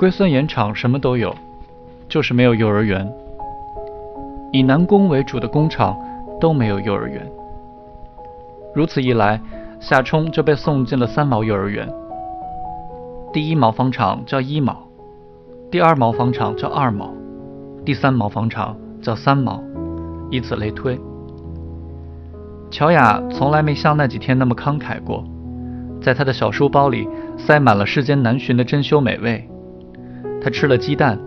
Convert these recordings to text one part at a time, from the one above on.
龟孙盐场什么都有，就是没有幼儿园。以南宫为主的工厂都没有幼儿园。如此一来，夏冲就被送进了三毛幼儿园。第一毛纺厂叫一毛，第二毛纺厂叫二毛，第三毛纺厂叫三毛，以此类推。乔雅从来没像那几天那么慷慨过，在她的小书包里塞满了世间难寻的珍馐美味。他吃了鸡蛋，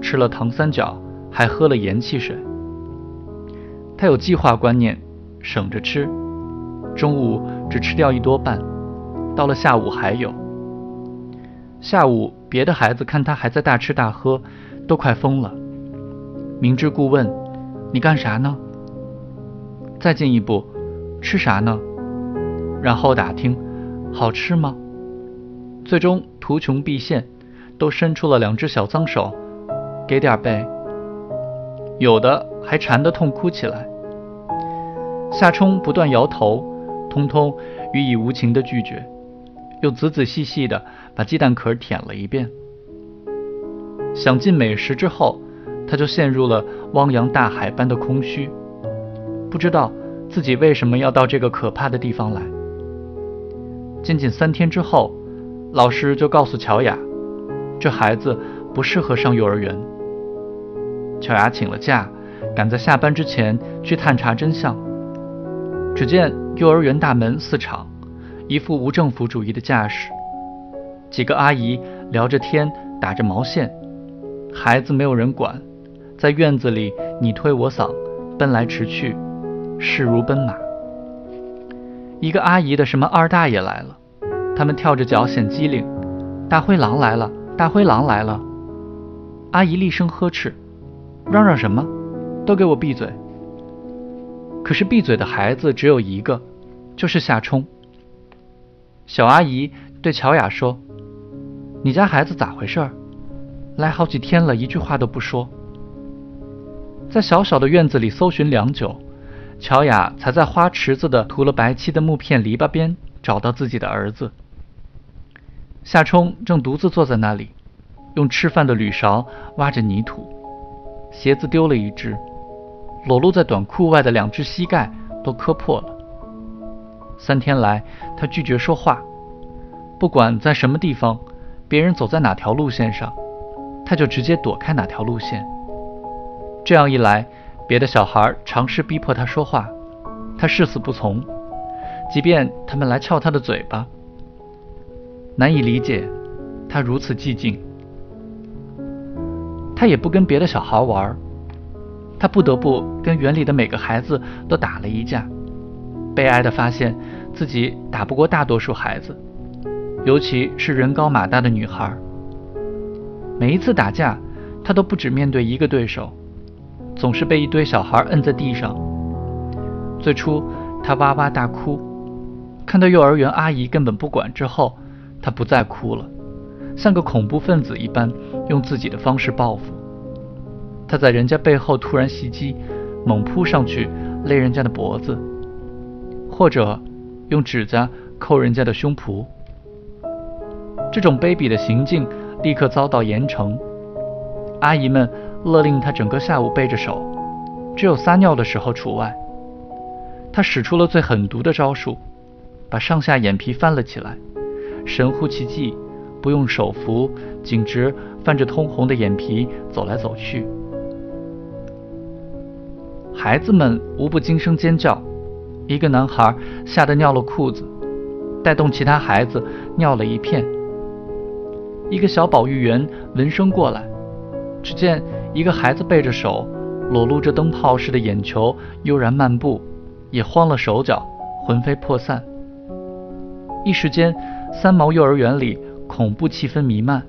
吃了糖三角，还喝了盐汽水。他有计划观念，省着吃，中午只吃掉一多半，到了下午还有。下午别的孩子看他还在大吃大喝，都快疯了。明知故问：“你干啥呢？”再进一步。吃啥呢？然后打听，好吃吗？最终图穷匕现，都伸出了两只小脏手，给点呗。有的还馋得痛哭起来。夏冲不断摇头，通通予以无情的拒绝，又仔仔细细的把鸡蛋壳舔了一遍。享尽美食之后，他就陷入了汪洋大海般的空虚，不知道。自己为什么要到这个可怕的地方来？仅仅三天之后，老师就告诉乔雅，这孩子不适合上幼儿园。乔雅请了假，赶在下班之前去探查真相。只见幼儿园大门四敞，一副无政府主义的架势，几个阿姨聊着天，打着毛线，孩子没有人管，在院子里你推我搡，奔来驰去。势如奔马，一个阿姨的什么二大爷来了，他们跳着脚显机灵。大灰狼来了，大灰狼来了！阿姨厉声呵斥，嚷嚷什么？都给我闭嘴！可是闭嘴的孩子只有一个，就是夏冲。小阿姨对乔雅说：“你家孩子咋回事？来好几天了，一句话都不说。”在小小的院子里搜寻良久。乔雅才在花池子的涂了白漆的木片篱笆边找到自己的儿子。夏冲正独自坐在那里，用吃饭的铝勺挖着泥土，鞋子丢了一只，裸露在短裤外的两只膝盖都磕破了。三天来，他拒绝说话，不管在什么地方，别人走在哪条路线上，他就直接躲开哪条路线。这样一来。别的小孩尝试逼迫他说话，他誓死不从，即便他们来撬他的嘴巴。难以理解，他如此寂静。他也不跟别的小孩玩，他不得不跟园里的每个孩子都打了一架。悲哀的发现自己打不过大多数孩子，尤其是人高马大的女孩。每一次打架，他都不止面对一个对手。总是被一堆小孩摁在地上。最初，他哇哇大哭，看到幼儿园阿姨根本不管之后，他不再哭了，像个恐怖分子一般，用自己的方式报复。他在人家背后突然袭击，猛扑上去勒人家的脖子，或者用指甲扣人家的胸脯。这种卑鄙的行径立刻遭到严惩，阿姨们。勒令他整个下午背着手，只有撒尿的时候除外。他使出了最狠毒的招数，把上下眼皮翻了起来，神乎其技，不用手扶，径直泛着通红的眼皮走来走去。孩子们无不惊声尖叫，一个男孩吓得尿了裤子，带动其他孩子尿了一片。一个小保育员闻声过来，只见。一个孩子背着手，裸露着灯泡似的眼球，悠然漫步，也慌了手脚，魂飞魄散。一时间，三毛幼儿园里恐怖气氛弥漫，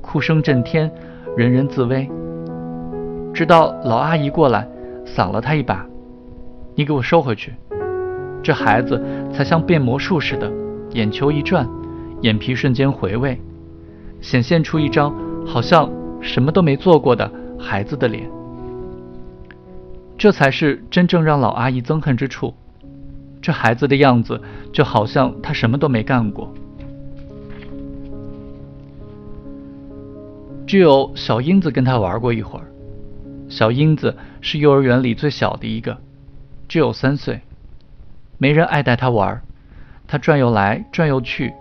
哭声震天，人人自危。直到老阿姨过来，搡了他一把：“你给我收回去！”这孩子才像变魔术似的，眼球一转，眼皮瞬间回位，显现出一张好像什么都没做过的。孩子的脸，这才是真正让老阿姨憎恨之处。这孩子的样子就好像他什么都没干过。只有小英子跟他玩过一会儿。小英子是幼儿园里最小的一个，只有三岁，没人爱带他玩，他转悠来转悠去，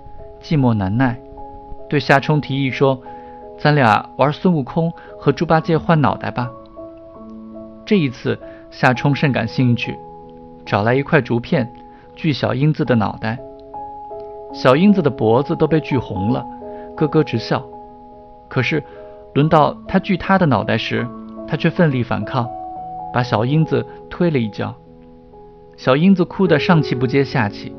寂寞难耐，对夏冲提议说：“咱俩玩孙悟空和猪八戒换脑袋吧。”这一次，夏冲甚感兴趣，找来一块竹片，锯小英子的脑袋。小英子的脖子都被锯红了，咯咯直笑。可是，轮到他锯他的脑袋时，他却奋力反抗，把小英子推了一跤。小英子哭得上气不接下气。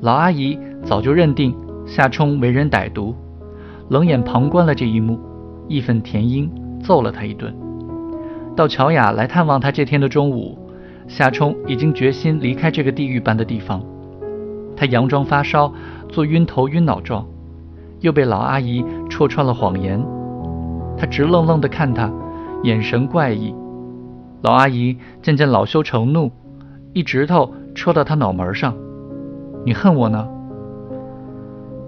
老阿姨早就认定夏冲为人歹毒，冷眼旁观了这一幕，义愤填膺，揍了他一顿。到乔雅来探望他这天的中午，夏冲已经决心离开这个地狱般的地方。他佯装发烧，做晕头晕脑状，又被老阿姨戳穿了谎言。他直愣愣地看他，眼神怪异。老阿姨渐渐恼羞成怒，一指头戳到他脑门上：“你恨我呢？”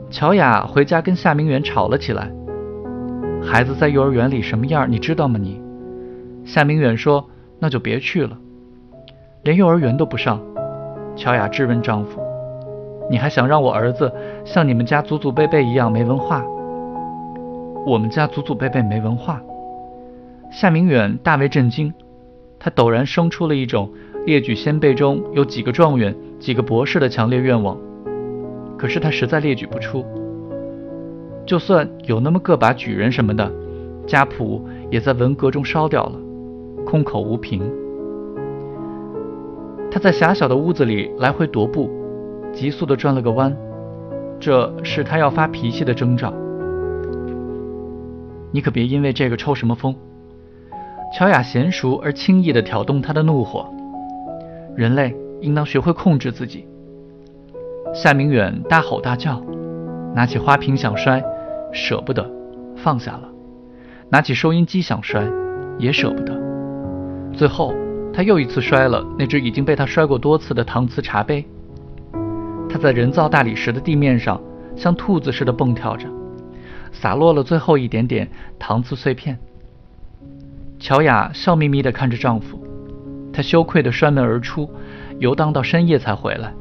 乔雅回家跟夏明远吵了起来。孩子在幼儿园里什么样，你知道吗？你？夏明远说：“那就别去了，连幼儿园都不上。”乔雅质问丈夫。你还想让我儿子像你们家祖祖辈辈一样没文化？我们家祖祖辈辈没文化。夏明远大为震惊，他陡然生出了一种列举先辈中有几个状元、几个博士的强烈愿望。可是他实在列举不出，就算有那么个把举人什么的，家谱也在文革中烧掉了，空口无凭。他在狭小的屋子里来回踱步。急速地转了个弯，这是他要发脾气的征兆。你可别因为这个抽什么风。乔雅娴熟而轻易地挑动他的怒火。人类应当学会控制自己。夏明远大吼大叫，拿起花瓶想摔，舍不得，放下了；拿起收音机想摔，也舍不得。最后，他又一次摔了那只已经被他摔过多次的搪瓷茶杯。他在人造大理石的地面上像兔子似的蹦跳着，洒落了最后一点点糖渍碎片。乔雅笑眯眯地看着丈夫，她羞愧地摔门而出，游荡到深夜才回来。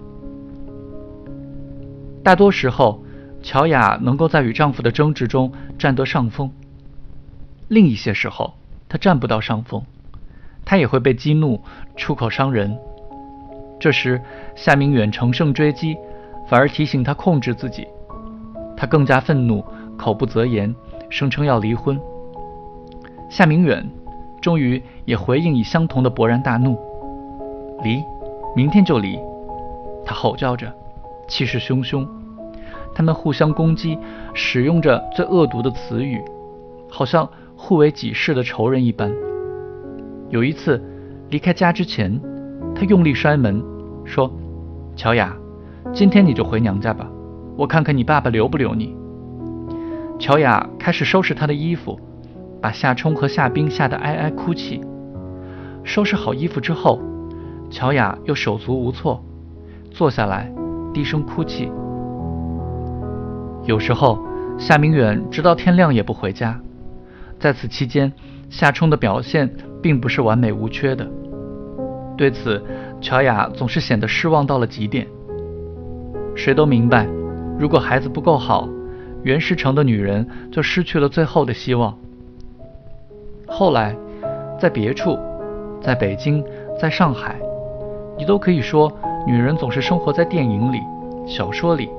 大多时候，乔雅能够在与丈夫的争执中占得上风；另一些时候，她占不到上风，她也会被激怒，出口伤人。这时，夏明远乘胜追击，反而提醒她控制自己。她更加愤怒，口不择言，声称要离婚。夏明远终于也回应以相同的勃然大怒：“离，明天就离！”他吼叫着，气势汹汹。他们互相攻击，使用着最恶毒的词语，好像互为己世的仇人一般。有一次，离开家之前。他用力摔门，说：“乔雅，今天你就回娘家吧，我看看你爸爸留不留你。”乔雅开始收拾她的衣服，把夏冲和夏冰吓得哀哀哭泣。收拾好衣服之后，乔雅又手足无措，坐下来低声哭泣。有时候，夏明远直到天亮也不回家。在此期间，夏冲的表现并不是完美无缺的。对此，乔雅总是显得失望到了极点。谁都明白，如果孩子不够好，袁世成的女人就失去了最后的希望。后来，在别处，在北京，在上海，你都可以说，女人总是生活在电影里、小说里、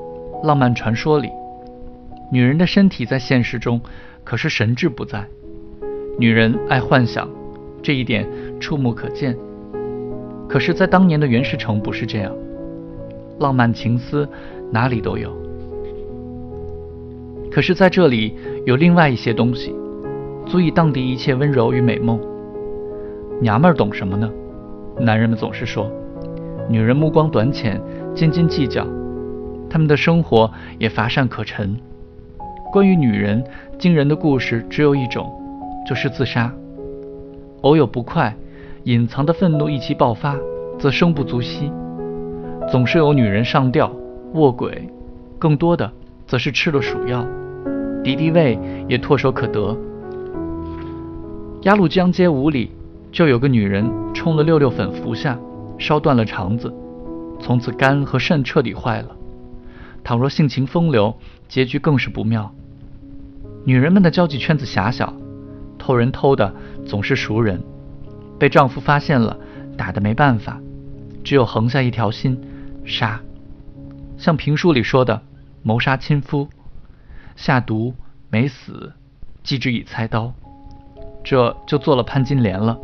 浪漫传说里。女人的身体在现实中，可是神志不在。女人爱幻想，这一点触目可见。可是，在当年的袁世成不是这样，浪漫情思哪里都有。可是，在这里有另外一些东西，足以荡涤一切温柔与美梦。娘们儿懂什么呢？男人们总是说，女人目光短浅，斤斤计较，他们的生活也乏善可陈。关于女人惊人的故事只有一种，就是自杀。偶有不快。隐藏的愤怒一起爆发，则生不足惜。总是有女人上吊、卧轨，更多的则是吃了鼠药。敌敌畏也唾手可得。鸭绿江街五里就有个女人冲了六六粉服下，烧断了肠子，从此肝和肾彻底坏了。倘若性情风流，结局更是不妙。女人们的交际圈子狭小，偷人偷的总是熟人，被丈夫发现了，打的没办法，只有横下一条心，杀。像评书里说的，谋杀亲夫，下毒没死，继之以菜刀，这就做了潘金莲了。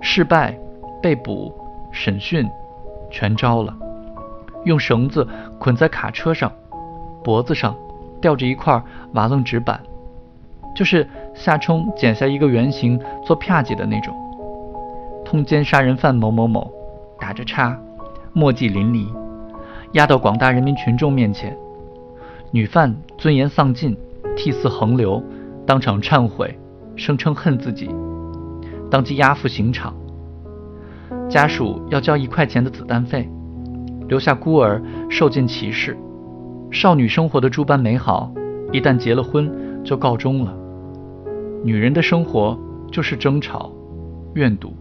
失败，被捕，审讯，全招了。用绳子捆在卡车上，脖子上吊着一块瓦楞纸板，就是夏冲剪下一个圆形做啪叽的那种。通奸杀人犯某某某，打着叉，墨迹淋漓，压到广大人民群众面前。女犯尊严丧尽，涕泗横流，当场忏悔，声称恨自己，当即押赴刑场。家属要交一块钱的子弹费。留下孤儿受尽歧视，少女生活的诸般美好，一旦结了婚就告终了。女人的生活就是争吵、怨毒。